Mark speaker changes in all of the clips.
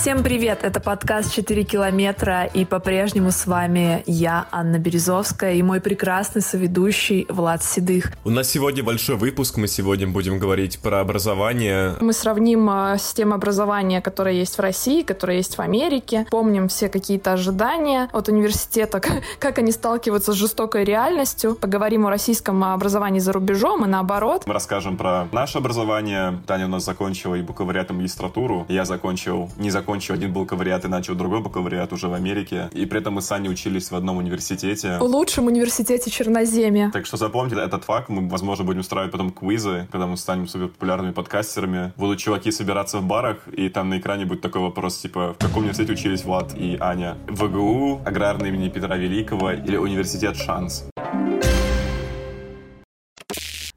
Speaker 1: Всем привет! Это подкаст «4 километра» и по-прежнему с вами я, Анна Березовская, и мой прекрасный соведущий Влад Седых.
Speaker 2: У нас сегодня большой выпуск, мы сегодня будем говорить про образование.
Speaker 1: Мы сравним э, систему образования, которая есть в России, которая есть в Америке, помним все какие-то ожидания от университета, как они сталкиваются с жестокой реальностью, поговорим о российском образовании за рубежом и наоборот.
Speaker 2: Мы расскажем про наше образование. Таня у нас закончила и бакалавриат, и магистратуру. Я закончил, не закончил закончил один бакалавриат и начал другой бакалавриат уже в Америке. И при этом мы с Аней учились в одном университете.
Speaker 1: В лучшем университете Черноземья.
Speaker 2: Так что запомните этот факт. Мы, возможно, будем устраивать потом квизы, когда мы станем супер популярными подкастерами. Будут чуваки собираться в барах, и там на экране будет такой вопрос, типа, в каком университете учились Влад и Аня? ВГУ, аграрный имени Петра Великого или университет Шанс?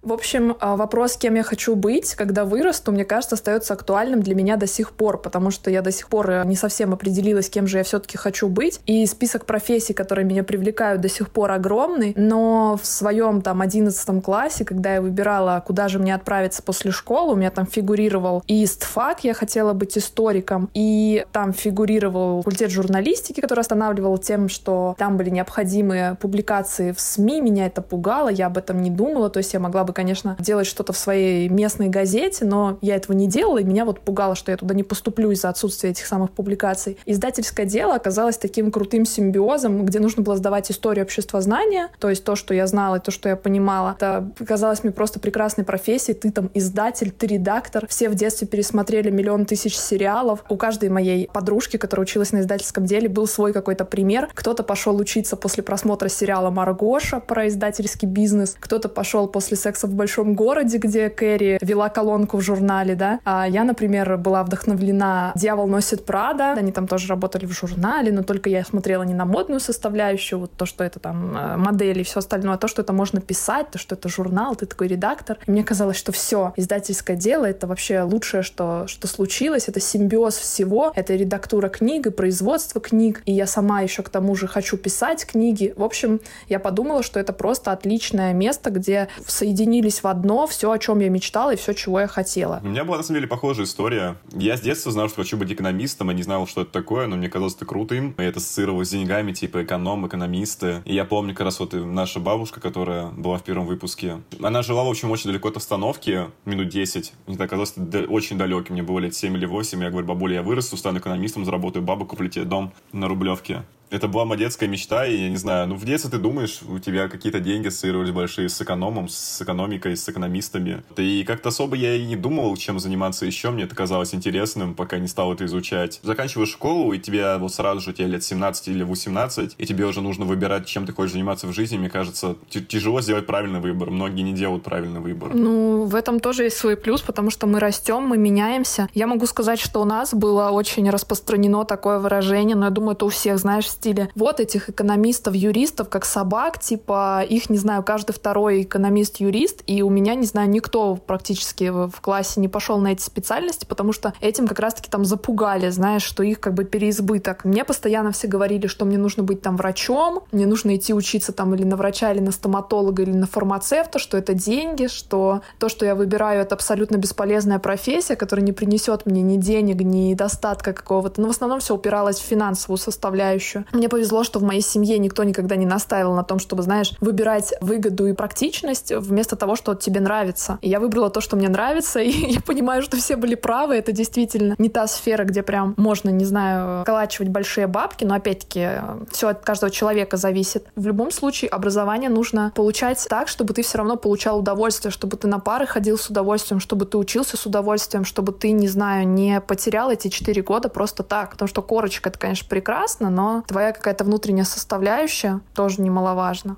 Speaker 1: В общем, а, вопрос, кем я хочу быть, когда вырасту, мне кажется, остается актуальным для меня до сих пор, потому что я до сих пор э, не совсем определилась, кем же я все-таки хочу быть. И список профессий, которые меня привлекают, до сих пор огромный. Но в своем там одиннадцатом классе, когда я выбирала, куда же мне отправиться после школы, у меня там фигурировал и истфак, я хотела быть историком, и там фигурировал факультет журналистики, который останавливал тем, что там были необходимые публикации в СМИ. Меня это пугало, я об этом не думала, то есть я могла бы конечно, делать что-то в своей местной газете, но я этого не делала, и меня вот пугало, что я туда не поступлю из-за отсутствия этих самых публикаций. Издательское дело оказалось таким крутым симбиозом, где нужно было сдавать историю общества знания, то есть то, что я знала, и то, что я понимала. Это казалось мне просто прекрасной профессией. Ты там издатель, ты редактор. Все в детстве пересмотрели миллион тысяч сериалов. У каждой моей подружки, которая училась на издательском деле, был свой какой-то пример. Кто-то пошел учиться после просмотра сериала «Маргоша» про издательский бизнес, кто-то пошел после секса в большом городе, где Кэрри вела колонку в журнале, да. А я, например, была вдохновлена «Дьявол носит Прада». Они там тоже работали в журнале, но только я смотрела не на модную составляющую, вот то, что это там э, модели и все остальное, а то, что это можно писать, то, что это журнал, ты такой редактор. И мне казалось, что все, издательское дело — это вообще лучшее, что, что случилось, это симбиоз всего, это редактура книг и производство книг, и я сама еще к тому же хочу писать книги. В общем, я подумала, что это просто отличное место, где соединение соединились в одно все, о чем я мечтала и все, чего я хотела.
Speaker 2: У меня была, на самом деле, похожая история. Я с детства знал, что хочу быть экономистом, и не знал, что это такое, но мне казалось это крутым. Я это ассоциировал с деньгами, типа эконом, экономисты. И я помню, как раз вот наша бабушка, которая была в первом выпуске, она жила, в общем, очень далеко от остановки, минут 10. Мне так казалось, очень далекий. Мне было лет 7 или 8. Я говорю, бабуля, я вырасту, стану экономистом, заработаю бабу, куплю тебе дом на Рублевке. Это была моя детская мечта, и я не знаю, ну в детстве ты думаешь, у тебя какие-то деньги ассоциировались большие с экономом, с экономикой, с экономистами. И как-то особо я и не думал, чем заниматься еще, мне это казалось интересным, пока не стал это изучать. Заканчиваешь школу, и тебе вот сразу же тебе лет 17 или 18, и тебе уже нужно выбирать, чем ты хочешь заниматься в жизни, мне кажется, тяжело сделать правильный выбор. Многие не делают правильный выбор.
Speaker 1: Ну, в этом тоже есть свой плюс, потому что мы растем, мы меняемся. Я могу сказать, что у нас было очень распространено такое выражение, но я думаю, это у всех, знаешь, стиле вот этих экономистов, юристов, как собак, типа их, не знаю, каждый второй экономист-юрист, и у меня, не знаю, никто практически в классе не пошел на эти специальности, потому что этим как раз-таки там запугали, знаешь, что их как бы переизбыток. Мне постоянно все говорили, что мне нужно быть там врачом, мне нужно идти учиться там или на врача, или на стоматолога, или на фармацевта, что это деньги, что то, что я выбираю, это абсолютно бесполезная профессия, которая не принесет мне ни денег, ни достатка какого-то. Но в основном все упиралось в финансовую составляющую. Мне повезло, что в моей семье никто никогда не настаивал на том, чтобы, знаешь, выбирать выгоду и практичность вместо того, что тебе нравится. И я выбрала то, что мне нравится, и я понимаю, что все были правы. Это действительно не та сфера, где прям можно, не знаю, колачивать большие бабки, но опять-таки все от каждого человека зависит. В любом случае образование нужно получать так, чтобы ты все равно получал удовольствие, чтобы ты на пары ходил с удовольствием, чтобы ты учился с удовольствием, чтобы ты, не знаю, не потерял эти четыре года просто так. Потому что корочка — это, конечно, прекрасно, но твоя какая-то внутренняя составляющая тоже немаловажна.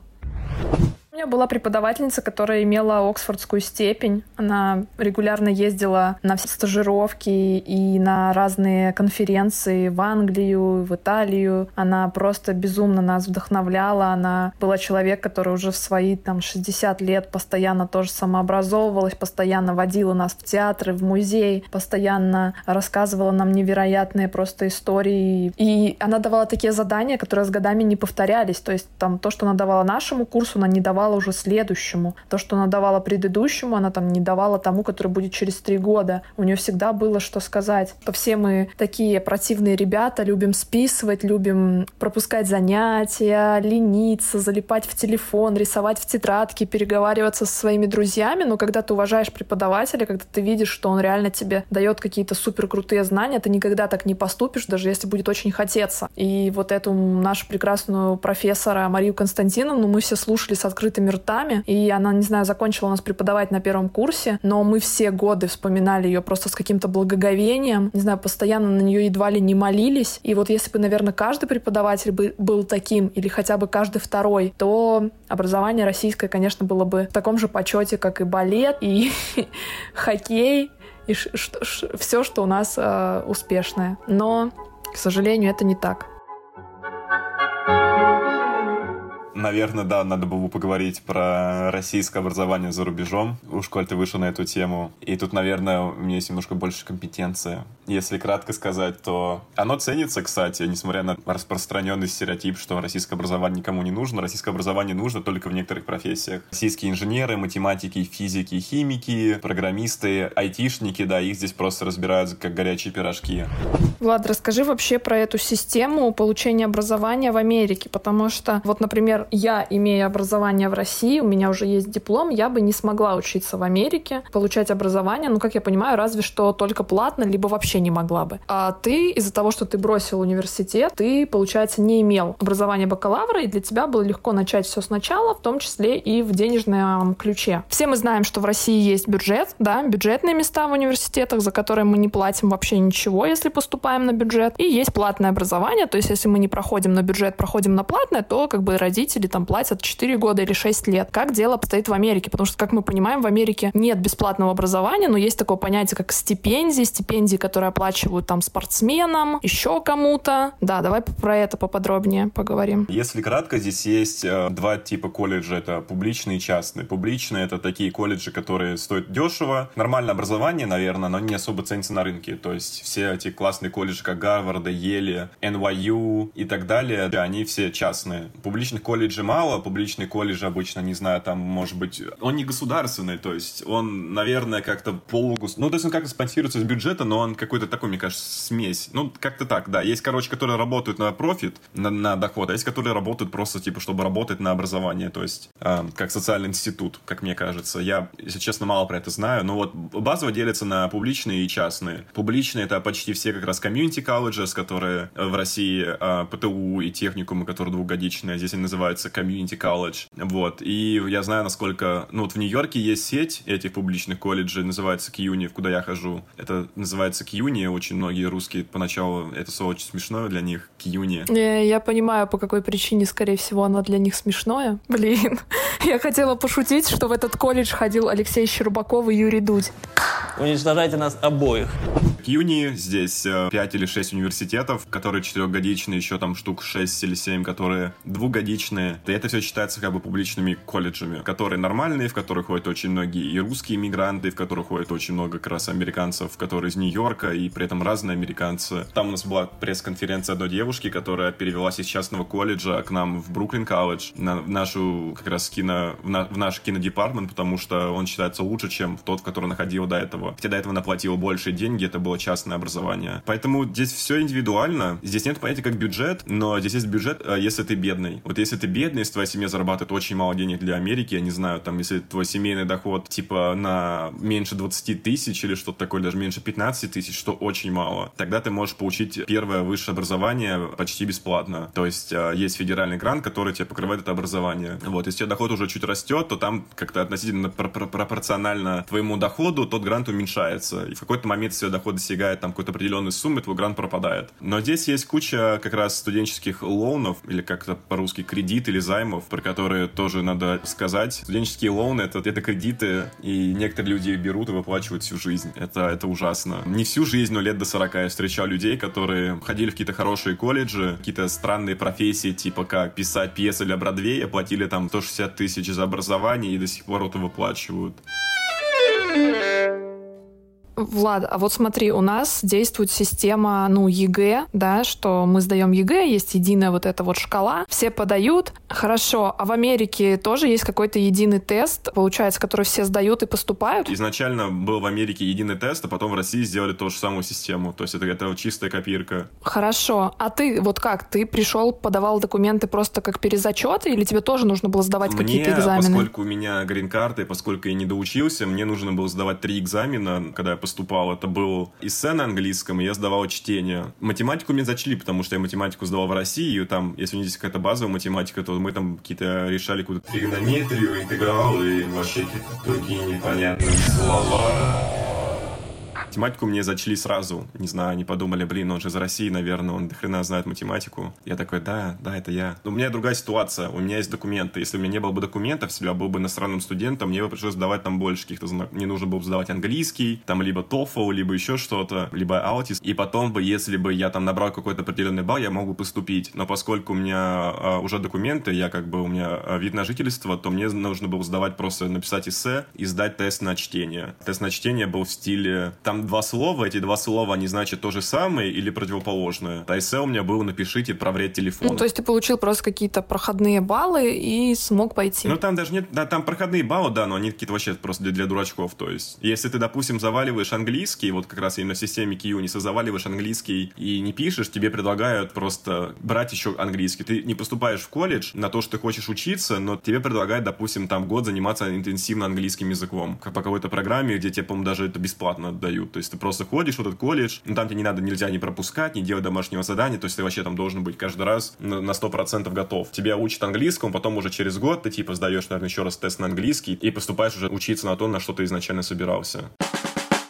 Speaker 1: У меня была преподавательница, которая имела оксфордскую степень. Она регулярно ездила на все стажировки и на разные конференции в Англию, в Италию. Она просто безумно нас вдохновляла. Она была человек, который уже в свои там 60 лет постоянно тоже самообразовывалась, постоянно водила нас в театры, в музей, постоянно рассказывала нам невероятные просто истории. И она давала такие задания, которые с годами не повторялись. То есть там то, что она давала нашему курсу, она не давала давала уже следующему. То, что она давала предыдущему, она там не давала тому, который будет через три года. У нее всегда было что сказать. То все мы такие противные ребята, любим списывать, любим пропускать занятия, лениться, залипать в телефон, рисовать в тетрадке, переговариваться со своими друзьями. Но когда ты уважаешь преподавателя, когда ты видишь, что он реально тебе дает какие-то супер крутые знания, ты никогда так не поступишь, даже если будет очень хотеться. И вот эту нашу прекрасную профессора Марию Константиновну мы все слушали с открытыми ртами, и она, не знаю, закончила у нас преподавать на первом курсе, но мы все годы вспоминали ее просто с каким-то благоговением, не знаю, постоянно на нее едва ли не молились. И вот если бы, наверное, каждый преподаватель бы был таким, или хотя бы каждый второй, то образование российское, конечно, было бы в таком же почете, как и балет, и хоккей, и все, что у нас э, успешное. Но, к сожалению, это не так.
Speaker 2: Наверное, да, надо было поговорить про российское образование за рубежом. Уж коль ты вышел на эту тему. И тут, наверное, у меня есть немножко больше компетенции. Если кратко сказать, то оно ценится, кстати, несмотря на распространенный стереотип, что российское образование никому не нужно. Российское образование нужно только в некоторых профессиях. Российские инженеры, математики, физики, химики, программисты, айтишники, да, их здесь просто разбирают как горячие пирожки.
Speaker 1: Влад, расскажи вообще про эту систему получения образования в Америке, потому что, вот, например, я, имея образование в России, у меня уже есть диплом, я бы не смогла учиться в Америке, получать образование, ну, как я понимаю, разве что только платно, либо вообще не могла бы. А ты из-за того, что ты бросил университет, ты, получается, не имел образования бакалавра, и для тебя было легко начать все сначала, в том числе и в денежном ключе. Все мы знаем, что в России есть бюджет, да, бюджетные места в университетах, за которые мы не платим вообще ничего, если поступаем на бюджет. И есть платное образование, то есть если мы не проходим на бюджет, проходим на платное, то как бы родители родители там платят 4 года или 6 лет. Как дело обстоит в Америке? Потому что, как мы понимаем, в Америке нет бесплатного образования, но есть такое понятие, как стипендии, стипендии, которые оплачивают там спортсменам, еще кому-то. Да, давай про это поподробнее поговорим.
Speaker 2: Если кратко, здесь есть э, два типа колледжа. Это публичные и частные. Публичные — это такие колледжи, которые стоят дешево. Нормальное образование, наверное, но не особо ценится на рынке. То есть все эти классные колледжи, как Гарварда, Ели, NYU и так далее, они все частные. Публичных колледжей колледжи мало, публичный колледж обычно, не знаю, там, может быть, он не государственный, то есть он, наверное, как-то полугус... Ну, то есть он как-то спонсируется из бюджета, но он какой-то такой, мне кажется, смесь. Ну, как-то так, да. Есть, короче, которые работают на профит, на, на доход, а есть, которые работают просто, типа, чтобы работать на образование, то есть э, как социальный институт, как мне кажется. Я, если честно, мало про это знаю, но вот базово делится на публичные и частные. Публичные — это почти все как раз комьюнити колледжи, которые в России э, ПТУ и техникумы, которые двухгодичные, здесь они называют называется Community College. Вот. И я знаю, насколько... Ну, вот в Нью-Йорке есть сеть этих публичных колледжей, называется CUNY, куда я хожу. Это называется CUNY, очень многие русские поначалу... Это слово очень смешное для них, CUNY.
Speaker 1: Я, я понимаю, по какой причине, скорее всего, оно для них смешное. Блин. Я хотела пошутить, что в этот колледж ходил Алексей Щербаков и Юрий Дудь.
Speaker 3: Уничтожайте нас обоих.
Speaker 2: CUNY, здесь 5 э, или 6 университетов, которые четырехгодичные, еще там штук 6 или 7, которые двухгодичные публичные. Это все считается как бы публичными колледжами, которые нормальные, в которых ходят очень многие и русские иммигранты, в которых ходят очень много как раз американцев, которые из Нью-Йорка, и при этом разные американцы. Там у нас была пресс-конференция одной девушки, которая перевелась из частного колледжа к нам в Бруклин колледж, на в нашу как раз кино, в, на, в наш кинодепартмент, потому что он считается лучше, чем тот, в который находил до этого. Хотя до этого она платила больше деньги, это было частное образование. Поэтому здесь все индивидуально. Здесь нет понятия как бюджет, но здесь есть бюджет, э, если ты бедный. Вот если ты бедный, если твоя семья зарабатывает очень мало денег для Америки, я не знаю, там, если твой семейный доход, типа, на меньше 20 тысяч или что-то такое, даже меньше 15 тысяч, что очень мало, тогда ты можешь получить первое высшее образование почти бесплатно. То есть а, есть федеральный грант, который тебе покрывает это образование. Вот, если у тебя доход уже чуть растет, то там как-то относительно пропорционально твоему доходу тот грант уменьшается. И в какой-то момент, если доход достигает там какой-то определенной суммы, твой грант пропадает. Но здесь есть куча как раз студенческих лоунов, или как-то по-русски кредит кредит или займов, про которые тоже надо сказать. Студенческие loan ы это, это кредиты, и некоторые люди берут и выплачивают всю жизнь. Это, это ужасно. Не всю жизнь, но лет до 40 я встречал людей, которые ходили в какие-то хорошие колледжи, какие-то странные профессии, типа как писать пьесы для Бродвея, платили там 160 тысяч за образование и до сих пор это выплачивают.
Speaker 1: Влад, а вот смотри, у нас действует система, ну, ЕГЭ, да, что мы сдаем ЕГЭ, есть единая вот эта вот шкала, все подают. Хорошо, а в Америке тоже есть какой-то единый тест, получается, который все сдают и поступают?
Speaker 2: Изначально был в Америке единый тест, а потом в России сделали ту же самую систему. То есть это, это чистая копирка.
Speaker 1: Хорошо. А ты вот как? Ты пришел, подавал документы просто как перезачеты, или тебе тоже нужно было сдавать
Speaker 2: мне,
Speaker 1: какие-то экзамены?
Speaker 2: поскольку у меня грин-карты, поскольку я не доучился, мне нужно было сдавать три экзамена, когда я поступал. Это был эссе на английском, и я сдавал чтение. Математику мне зачли, потому что я математику сдавал в России, и там, если у них есть какая-то базовая математика, то мы там какие-то решали какую-то тригонометрию, интегралы и вообще какие-то другие непонятные слова. Математику мне зачли сразу. Не знаю, они подумали, блин, он же из России, наверное, он до хрена знает математику. Я такой, да, да, это я. Но у меня другая ситуация. У меня есть документы. Если у меня не было бы документов, если я был бы иностранным студентом, мне бы пришлось сдавать там больше каких-то знаков. Мне нужно было бы сдавать английский, там либо TOEFL, либо еще что-то, либо ALTIS. И потом бы, если бы я там набрал какой-то определенный балл, я мог бы поступить. Но поскольку у меня а, уже документы, я как бы, у меня а, вид на жительство, то мне нужно было сдавать просто, написать эссе и сдать тест на чтение. Тест на чтение был в стиле, там два слова, эти два слова, они значат то же самое или противоположное. Эссе у меня было «напишите, проверять телефон».
Speaker 1: Ну, то есть ты получил просто какие-то проходные баллы и смог пойти?
Speaker 2: Ну, там даже нет, да, там проходные баллы, да, но они какие-то вообще просто для, для дурачков, то есть. Если ты, допустим, заваливаешь английский, вот как раз именно в системе не заваливаешь английский и не пишешь, тебе предлагают просто брать еще английский. Ты не поступаешь в колледж на то, что ты хочешь учиться, но тебе предлагают, допустим, там год заниматься интенсивно английским языком. Как по какой-то программе, где тебе, по-моему, даже это бесплатно отдают. То есть ты просто ходишь в этот колледж, но там тебе не надо, нельзя не пропускать, не делать домашнего задания, то есть ты вообще там должен быть каждый раз на 100% готов. Тебя учат английскому, потом уже через год ты типа сдаешь, наверное, еще раз тест на английский и поступаешь уже учиться на то, на что ты изначально собирался.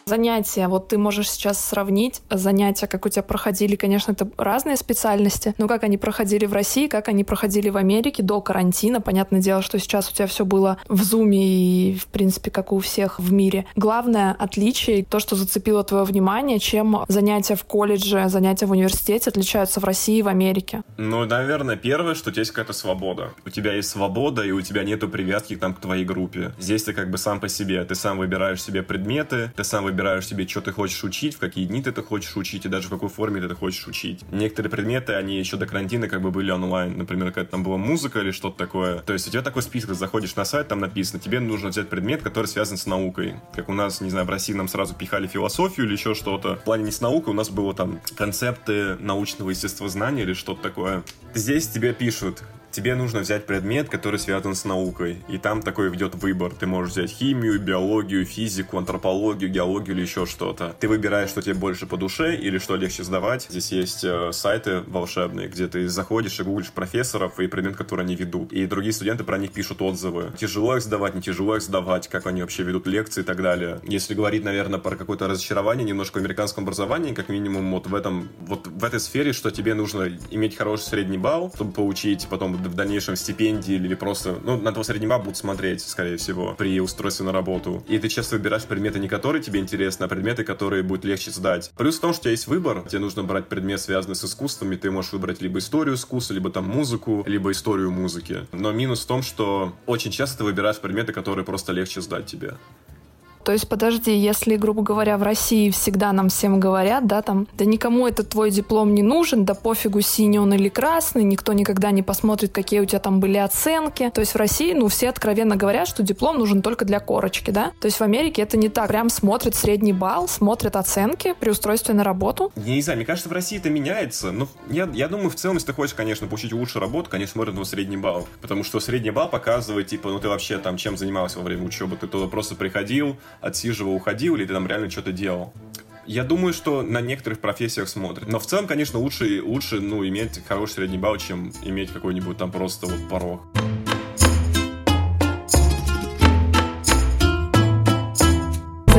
Speaker 1: Занятия, вот ты можешь сейчас сравнить занятия, как у тебя проходили, конечно, это разные специальности, но как они проходили в России, как они проходили в Америке до карантина. Понятное дело, что сейчас у тебя все было в зуме и, в принципе, как у всех в мире. Главное отличие, то, что зацепило твое внимание, чем занятия в колледже, занятия в университете отличаются в России и в Америке?
Speaker 2: Ну, наверное, первое, что у тебя есть какая-то свобода. У тебя есть свобода, и у тебя нету привязки там к твоей группе. Здесь ты как бы сам по себе. Ты сам выбираешь себе предметы, ты сам выбираешь выбираешь себе, что ты хочешь учить, в какие дни ты это хочешь учить и даже в какой форме ты это хочешь учить. Некоторые предметы, они еще до карантина как бы были онлайн. Например, когда там была музыка или что-то такое. То есть у тебя такой список, заходишь на сайт, там написано, тебе нужно взять предмет, который связан с наукой. Как у нас, не знаю, в России нам сразу пихали философию или еще что-то. В плане не с наукой, у нас было там концепты научного естествознания или что-то такое. Здесь тебе пишут, тебе нужно взять предмет, который связан с наукой. И там такой идет выбор. Ты можешь взять химию, биологию, физику, антропологию, геологию или еще что-то. Ты выбираешь, что тебе больше по душе или что легче сдавать. Здесь есть э, сайты волшебные, где ты заходишь и гуглишь профессоров и предмет, который они ведут. И другие студенты про них пишут отзывы. Тяжело их сдавать, не тяжело их сдавать, как они вообще ведут лекции и так далее. Если говорить, наверное, про какое-то разочарование немножко в американском образовании, как минимум вот в этом, вот в этой сфере, что тебе нужно иметь хороший средний балл, чтобы получить потом в дальнейшем стипендии или просто, ну, на твой балл будут смотреть, скорее всего, при устройстве на работу. И ты часто выбираешь предметы, не которые тебе интересны, а предметы, которые будет легче сдать. Плюс в том, что у тебя есть выбор, тебе нужно брать предмет, связанный с искусствами, ты можешь выбрать либо историю искусства, либо там музыку, либо историю музыки. Но минус в том, что очень часто ты выбираешь предметы, которые просто легче сдать тебе.
Speaker 1: То есть, подожди, если, грубо говоря, в России всегда нам всем говорят, да, там, да никому этот твой диплом не нужен, да пофигу, синий он или красный, никто никогда не посмотрит, какие у тебя там были оценки. То есть в России, ну, все откровенно говорят, что диплом нужен только для корочки, да? То есть в Америке это не так. Прям смотрят средний балл, смотрят оценки при устройстве на работу.
Speaker 2: Я не знаю, мне кажется, в России это меняется. Но я, я думаю, в целом, если ты хочешь, конечно, получить лучшую работу, конечно, смотрят на средний балл. Потому что средний балл показывает, типа, ну ты вообще там чем занимался во время учебы. Ты туда просто приходил, отсиживал, уходил, или ты там реально что-то делал. Я думаю, что на некоторых профессиях смотрят. Но в целом, конечно, лучше, лучше ну, иметь хороший средний балл, чем иметь какой-нибудь там просто вот порог.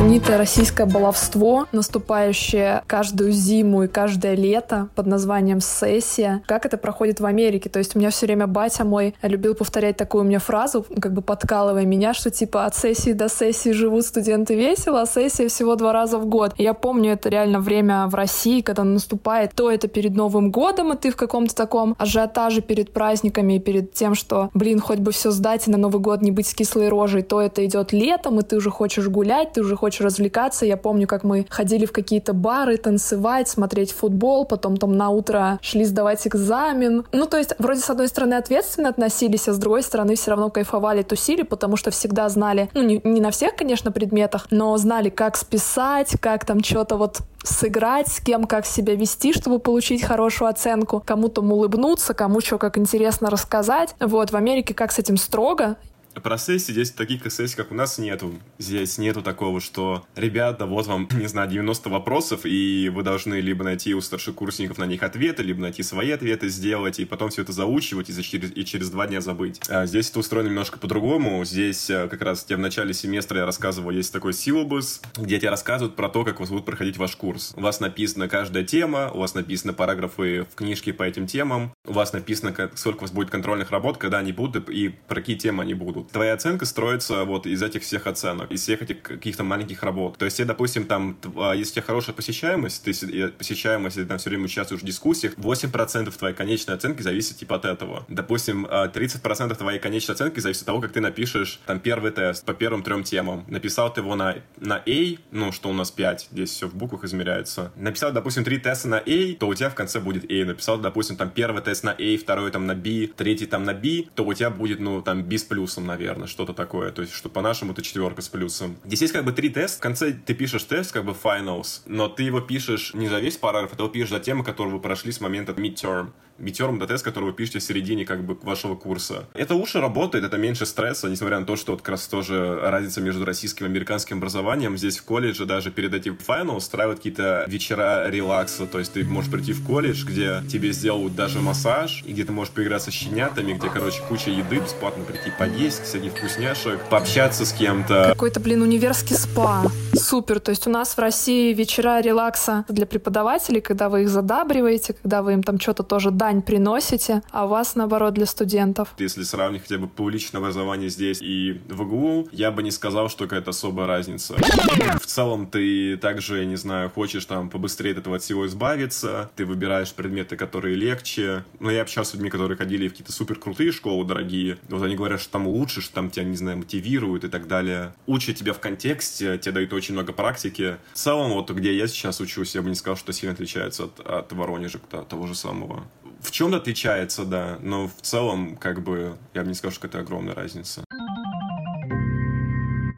Speaker 1: Знаменитое российское баловство, наступающее каждую зиму и каждое лето под названием «сессия». Как это проходит в Америке? То есть у меня все время батя мой любил повторять такую мне фразу, как бы подкалывая меня, что типа от сессии до сессии живут студенты весело, а сессия всего два раза в год. И я помню это реально время в России, когда наступает то это перед Новым годом, и ты в каком-то таком ажиотаже перед праздниками и перед тем, что, блин, хоть бы все сдать и на Новый год не быть с кислой рожей, то это идет летом, и ты уже хочешь гулять, ты уже хочешь развлекаться. Я помню, как мы ходили в какие-то бары, танцевать, смотреть футбол, потом там на утро шли сдавать экзамен. Ну, то есть, вроде, с одной стороны, ответственно относились, а с другой стороны, все равно кайфовали, тусили, потому что всегда знали, ну, не, не на всех, конечно, предметах, но знали, как списать, как там что-то вот сыграть, с кем как себя вести, чтобы получить хорошую оценку, кому-то улыбнуться, кому что как интересно рассказать. Вот, в Америке как с этим строго,
Speaker 2: про сессии здесь таких сессий, как у нас, нету. Здесь нету такого, что, ребята, вот вам, не знаю, 90 вопросов, и вы должны либо найти у старшекурсников на них ответы, либо найти свои ответы сделать, и потом все это заучивать, и через, и через два дня забыть. А здесь это устроено немножко по-другому. Здесь э, как раз тебе в начале семестра я рассказывал, есть такой силабус, где тебе рассказывают про то, как вас будет проходить ваш курс. У вас написана каждая тема, у вас написаны параграфы в книжке по этим темам, у вас написано, сколько у вас будет контрольных работ, когда они будут, и про какие темы они будут твоя оценка строится вот из этих всех оценок, из всех этих каких-то маленьких работ. То есть, допустим, там, а, если у тебя хорошая посещаемость, ты посещаемость, если там все время участвуешь в дискуссиях, 8% твоей конечной оценки зависит типа от этого. Допустим, 30% а, твоей конечной оценки зависит от того, как ты напишешь там первый тест по первым трем темам. Написал ты его на, на A, ну, что у нас 5, здесь все в буквах измеряется. Написал, допустим, три теста на A, то у тебя в конце будет A. Написал, допустим, там первый тест на A, второй там на B, третий там на B, то у тебя будет, ну, там, B с плюсом, наверное что-то такое. То есть, что по-нашему это четверка с плюсом. Здесь есть как бы три теста. В конце ты пишешь тест, как бы finals, но ты его пишешь не за весь параграф, а ты его пишешь за темы, которые вы прошли с момента midterm метеором тест, который вы пишете в середине как бы вашего курса. Это лучше работает, это меньше стресса, несмотря на то, что вот как раз тоже разница между российским и американским образованием. Здесь в колледже даже перед этим файналом устраивают какие-то вечера релакса, то есть ты можешь прийти в колледж, где тебе сделают даже массаж, и где ты можешь поиграться с щенятами, где, короче, куча еды, бесплатно прийти поесть, всяких вкусняшек, пообщаться с кем-то.
Speaker 1: Какой-то, блин, универский спа. Супер. То есть у нас в России вечера релакса для преподавателей, когда вы их задабриваете, когда вы им там что-то тоже дань приносите, а у вас, наоборот, для студентов.
Speaker 2: Если сравнить хотя бы публичное образование здесь и в ИГУ, я бы не сказал, что какая-то особая разница. В целом ты также, не знаю, хочешь там побыстрее от этого всего избавиться, ты выбираешь предметы, которые легче. Но я общался с людьми, которые ходили в какие-то супер крутые школы дорогие. Вот они говорят, что там лучше, что там тебя, не знаю, мотивируют и так далее. Учат тебя в контексте, тебе дают очень много практики. В целом, вот где я сейчас учусь, я бы не сказал, что сильно отличается от, от Воронежа, от того же самого в чем-то отличается, да, но в целом, как бы, я бы не сказал, что это огромная разница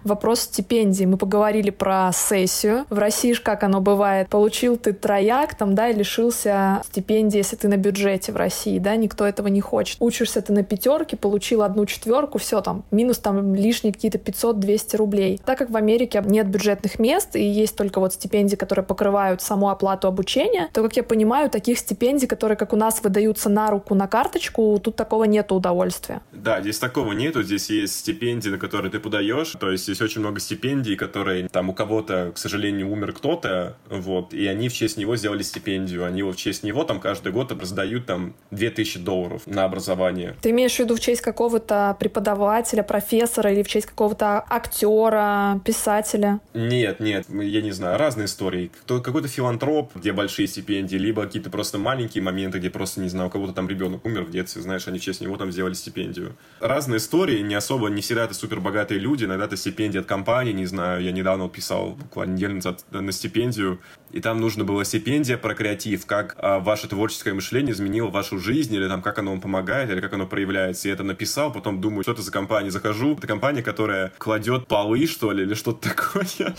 Speaker 1: вопрос стипендии. Мы поговорили про сессию. В России же как оно бывает? Получил ты трояк, там, да, и лишился стипендии, если ты на бюджете в России, да, никто этого не хочет. Учишься ты на пятерке, получил одну четверку, все там, минус там лишние какие-то 500-200 рублей. Так как в Америке нет бюджетных мест и есть только вот стипендии, которые покрывают саму оплату обучения, то, как я понимаю, таких стипендий, которые, как у нас, выдаются на руку, на карточку, тут такого нет удовольствия.
Speaker 2: Да, здесь такого нету, здесь есть стипендии, на которые ты подаешь, то есть здесь очень много стипендий, которые там у кого-то, к сожалению, умер кто-то, вот, и они в честь него сделали стипендию. Они в честь него там каждый год раздают там 2000 долларов на образование.
Speaker 1: Ты имеешь в виду в честь какого-то преподавателя, профессора или в честь какого-то актера, писателя?
Speaker 2: Нет, нет, я не знаю, разные истории. Кто, какой-то филантроп, где большие стипендии, либо какие-то просто маленькие моменты, где просто, не знаю, у кого-то там ребенок умер в детстве, знаешь, они в честь него там сделали стипендию. Разные истории, не особо, не всегда это супер богатые люди, иногда это стипендия стипендии от компании, не знаю, я недавно писал буквально неделю назад на стипендию, и там нужно было стипендия про креатив, как а, ваше творческое мышление изменило вашу жизнь, или там как оно вам помогает, или как оно проявляется. И это написал, потом думаю, что это за компания. Захожу, это компания, которая кладет полы, что ли, или что-то такое.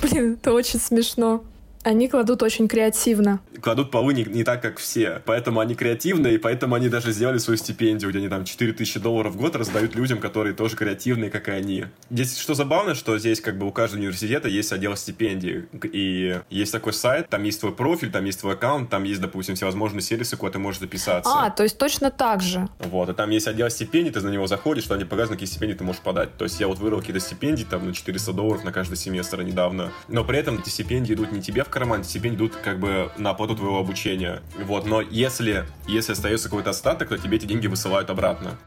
Speaker 1: Блин, это очень смешно. Они кладут очень креативно.
Speaker 2: Кладут полы не, не так, как все. Поэтому они креативные, и поэтому они даже сделали свою стипендию, где они там 4000 долларов в год раздают людям, которые тоже креативные, как и они. Здесь что забавно, что здесь как бы у каждого университета есть отдел стипендий. И есть такой сайт, там есть твой профиль, там есть твой аккаунт, там есть, допустим, всевозможные сервисы, куда ты можешь записаться.
Speaker 1: А, то есть точно так же.
Speaker 2: Вот, и там есть отдел стипендий, ты на него заходишь, что они показывают, какие стипендии ты можешь подать. То есть я вот вырвал какие-то стипендии, там, на 400 долларов на каждый семестр недавно. Но при этом эти стипендии идут не тебе в карман тебе идут как бы на оплату твоего обучения. Вот, но если, если остается какой-то остаток, то тебе эти деньги высылают обратно.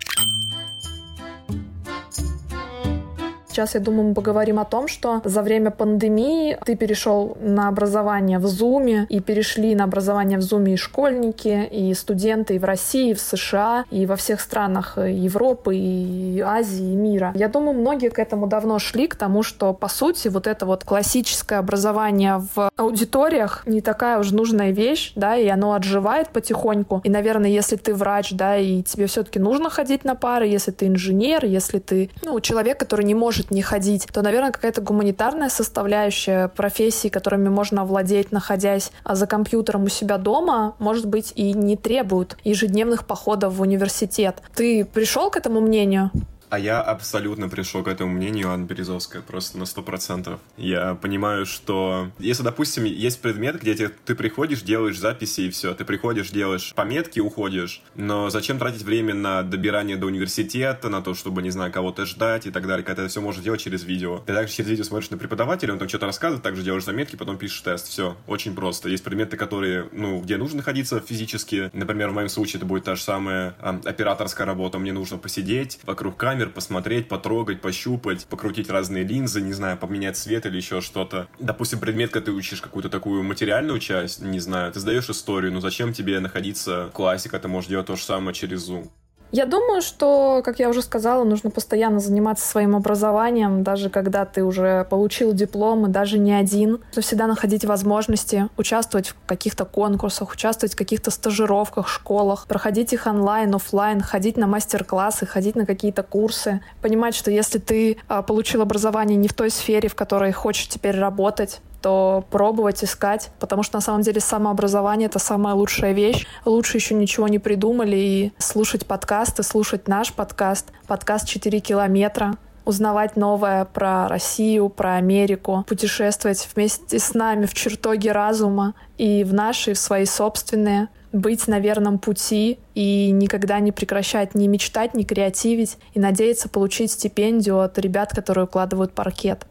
Speaker 1: Сейчас, я думаю, мы поговорим о том, что за время пандемии ты перешел на образование в Zoom, и перешли на образование в Zoom и школьники, и студенты и в России, и в США, и во всех странах Европы, и Азии, и мира. Я думаю, многие к этому давно шли, к тому, что, по сути, вот это вот классическое образование в аудиториях не такая уж нужная вещь, да, и оно отживает потихоньку. И, наверное, если ты врач, да, и тебе все-таки нужно ходить на пары, если ты инженер, если ты, ну, человек, который не может не ходить, то, наверное, какая-то гуманитарная составляющая профессии, которыми можно овладеть, находясь а, за компьютером у себя дома, может быть, и не требует ежедневных походов в университет. Ты пришел к этому мнению?
Speaker 2: А я абсолютно пришел к этому мнению, Анна Березовская, просто на сто процентов. Я понимаю, что если, допустим, есть предмет, где ты, приходишь, делаешь записи и все, ты приходишь, делаешь пометки, уходишь, но зачем тратить время на добирание до университета, на то, чтобы, не знаю, кого-то ждать и так далее, когда ты все можешь делать через видео. Ты также через видео смотришь на преподавателя, он там что-то рассказывает, также делаешь заметки, потом пишешь тест. Все, очень просто. Есть предметы, которые, ну, где нужно находиться физически. Например, в моем случае это будет та же самая а, операторская работа. Мне нужно посидеть вокруг камеры, камер, посмотреть, потрогать, пощупать, покрутить разные линзы, не знаю, поменять цвет или еще что-то. Допустим, предмет, когда ты учишь какую-то такую материальную часть, не знаю, ты сдаешь историю, но зачем тебе находиться в классе, когда ты можешь делать то же самое через Zoom?
Speaker 1: Я думаю, что, как я уже сказала, нужно постоянно заниматься своим образованием, даже когда ты уже получил диплом, и даже не один. Но всегда находить возможности участвовать в каких-то конкурсах, участвовать в каких-то стажировках, школах, проходить их онлайн, офлайн, ходить на мастер-классы, ходить на какие-то курсы. Понимать, что если ты а, получил образование не в той сфере, в которой хочешь теперь работать, то пробовать, искать, потому что на самом деле самообразование — это самая лучшая вещь. Лучше еще ничего не придумали, и слушать подкасты, слушать наш подкаст, подкаст «4 километра», узнавать новое про Россию, про Америку, путешествовать вместе с нами в чертоге разума и в наши, в свои собственные, быть на верном пути и никогда не прекращать ни мечтать, ни креативить и надеяться получить стипендию от ребят, которые укладывают паркет.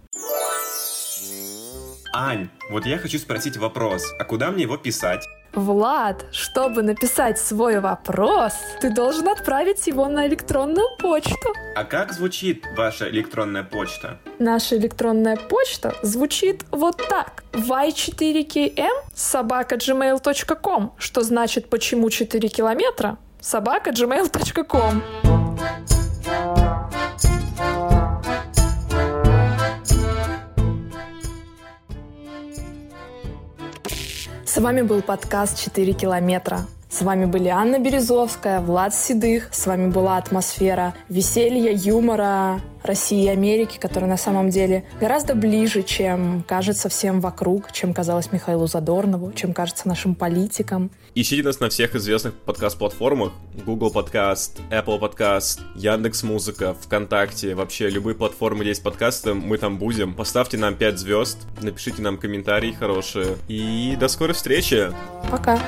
Speaker 2: Ань, вот я хочу спросить вопрос. А куда мне его писать?
Speaker 1: Влад, чтобы написать свой вопрос, ты должен отправить его на электронную почту.
Speaker 2: А как звучит ваша электронная почта?
Speaker 1: Наша электронная почта звучит вот так. y4km собака gmail.com, что значит почему 4 километра собака gmail.com. С вами был подкаст «4 километра». С вами были Анна Березовская, Влад Седых. С вами была атмосфера веселья, юмора, России и Америки, которая на самом деле гораздо ближе, чем кажется всем вокруг, чем казалось Михаилу Задорнову, чем кажется нашим политикам.
Speaker 2: Ищите нас на всех известных подкаст-платформах. Google Podcast, Apple Podcast, Яндекс Музыка, ВКонтакте, вообще любые платформы, где есть подкасты, мы там будем. Поставьте нам 5 звезд, напишите нам комментарии хорошие. И до скорой встречи!
Speaker 1: Пока!